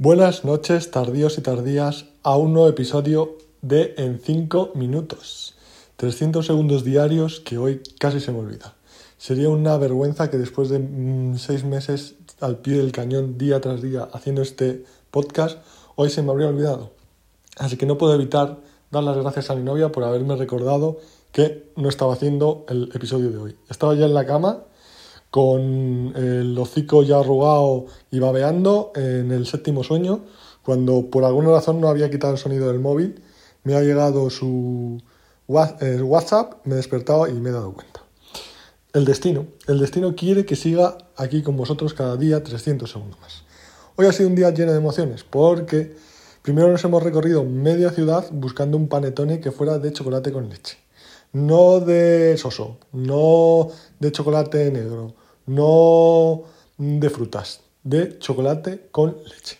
Buenas noches, tardíos y tardías, a un nuevo episodio de En 5 minutos. 300 segundos diarios que hoy casi se me olvida. Sería una vergüenza que después de mm, seis meses al pie del cañón, día tras día, haciendo este podcast, hoy se me habría olvidado. Así que no puedo evitar dar las gracias a mi novia por haberme recordado que no estaba haciendo el episodio de hoy. Estaba ya en la cama con el hocico ya arrugado y babeando en el séptimo sueño, cuando por alguna razón no había quitado el sonido del móvil, me ha llegado su WhatsApp, me he despertado y me he dado cuenta. El destino. El destino quiere que siga aquí con vosotros cada día 300 segundos más. Hoy ha sido un día lleno de emociones porque primero nos hemos recorrido media ciudad buscando un panetone que fuera de chocolate con leche no de soso, no de chocolate negro, no de frutas, de chocolate con leche.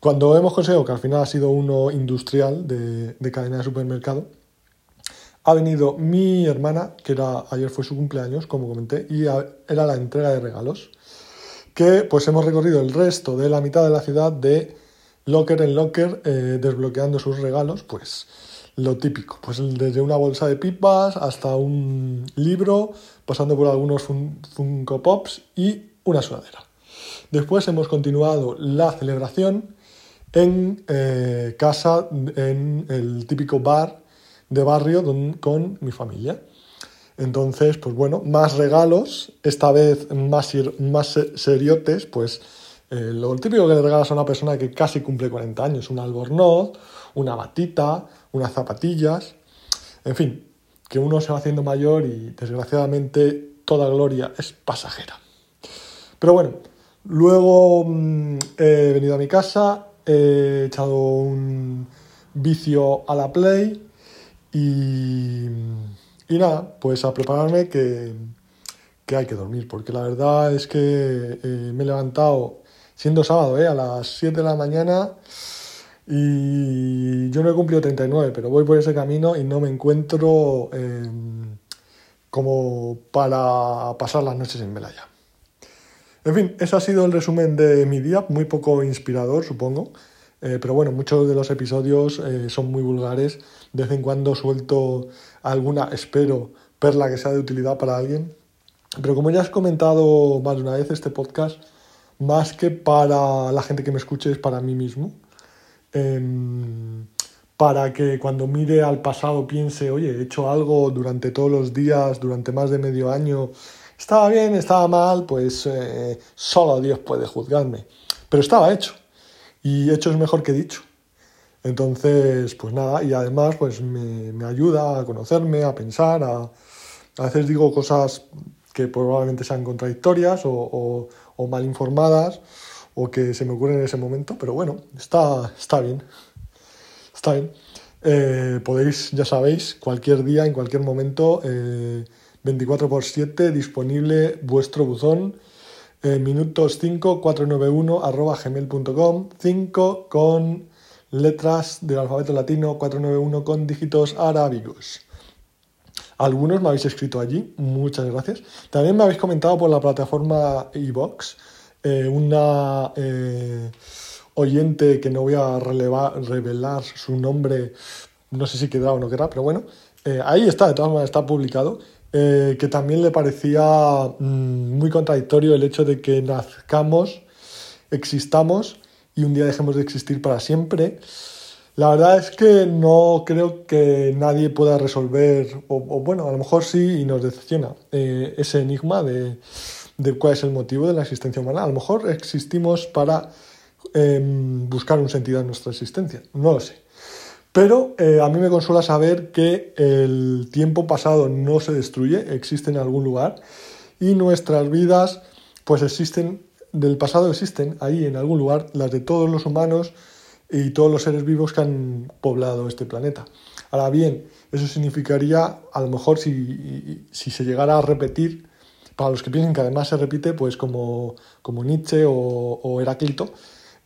Cuando hemos conseguido que al final ha sido uno industrial de, cadena de supermercado, ha venido mi hermana, que era, ayer fue su cumpleaños, como comenté, y era la entrega de regalos, que pues hemos recorrido el resto de la mitad de la ciudad de locker en locker, eh, desbloqueando sus regalos, pues lo típico, pues desde una bolsa de pipas hasta un libro, pasando por algunos Funko Pops y una sudadera. Después hemos continuado la celebración en eh, casa, en el típico bar de barrio con mi familia. Entonces, pues bueno, más regalos, esta vez más, más seriotes, pues eh, lo típico que le regalas a una persona que casi cumple 40 años, un albornoz, una batita, unas zapatillas, en fin, que uno se va haciendo mayor y desgraciadamente toda gloria es pasajera. Pero bueno, luego mm, he venido a mi casa, he echado un vicio a la Play y, y nada, pues a prepararme que, que, hay que dormir, porque la verdad es que eh, me he levantado siendo sábado, ¿eh? a las 7 de la mañana. Y yo no he cumplido 39, pero voy por ese camino y no me encuentro em, como para pasar las noches en Melaya. En fin, ese ha sido el resumen de mi día, muy poco inspirador, supongo. Eh, pero bueno, muchos de los episodios eh, son muy vulgares. De vez en cuando suelto alguna, espero, perla que sea de utilidad para alguien. Pero como ya has comentado más de una vez, este podcast más que para la gente que me escuche, es para mí mismo. Em, para que cuando mire al pasado piense, oye, he hecho algo durante todos los días, durante más de medio año, estaba bien, estaba mal, pues eh, solo Dios puede juzgarme. Pero estaba hecho. Y hecho es mejor que dicho. Entonces, pues nada, y además pues me, ayuda a conocerme, a pensar, a, a veces digo cosas que probablemente sean contradictorias o, mal informadas o que se me ocurren en ese momento, pero bueno, está, está bien. Está bien. Eh, podéis, ya sabéis, cualquier día, en cualquier momento, 24 x 7 disponible vuestro buzón. Eh, minutos 5 491 arroba gmail.com 5 con letras del alfabeto latino 491 con dígitos arábigos. Algunos me habéis escrito allí, muchas gracias. También me habéis comentado por la plataforma iBox eh, una eh, oyente que no voy a revelar su nombre, no sé si quedará o no quedará, pero bueno, eh, ahí está, de todas maneras está publicado, que también le parecía mm, muy contradictorio el hecho de que nazcamos, existamos y un día dejemos de existir para siempre. La verdad es que no creo que nadie pueda resolver, o, bueno, a lo mejor sí y nos decepciona, ese enigma de, cuál es el motivo de la existencia humana. A lo mejor existimos para em, buscar un sentido en nuestra existencia, no lo sé. Pero eh, a mí me consuela saber que el tiempo pasado no se destruye, existe en algún lugar y nuestras vidas pues existen, del pasado existen ahí en algún lugar, las de todos los humanos, y todos los seres vivos que han poblado este planeta. Ahora bien, eso significaría, a lo mejor si, se llegara a repetir, para los que piensen que además se repite, pues como, como Nietzsche o, Heráclito,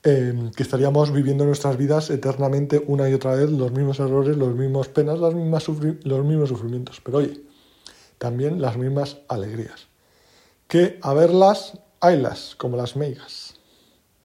em, que estaríamos viviendo nuestras vidas eternamente una y otra vez los mismos errores, los mismos penas, las mismas los mismos sufrimientos. Pero oye, también las mismas alegrías. Que a verlas, haylas, como las meigas.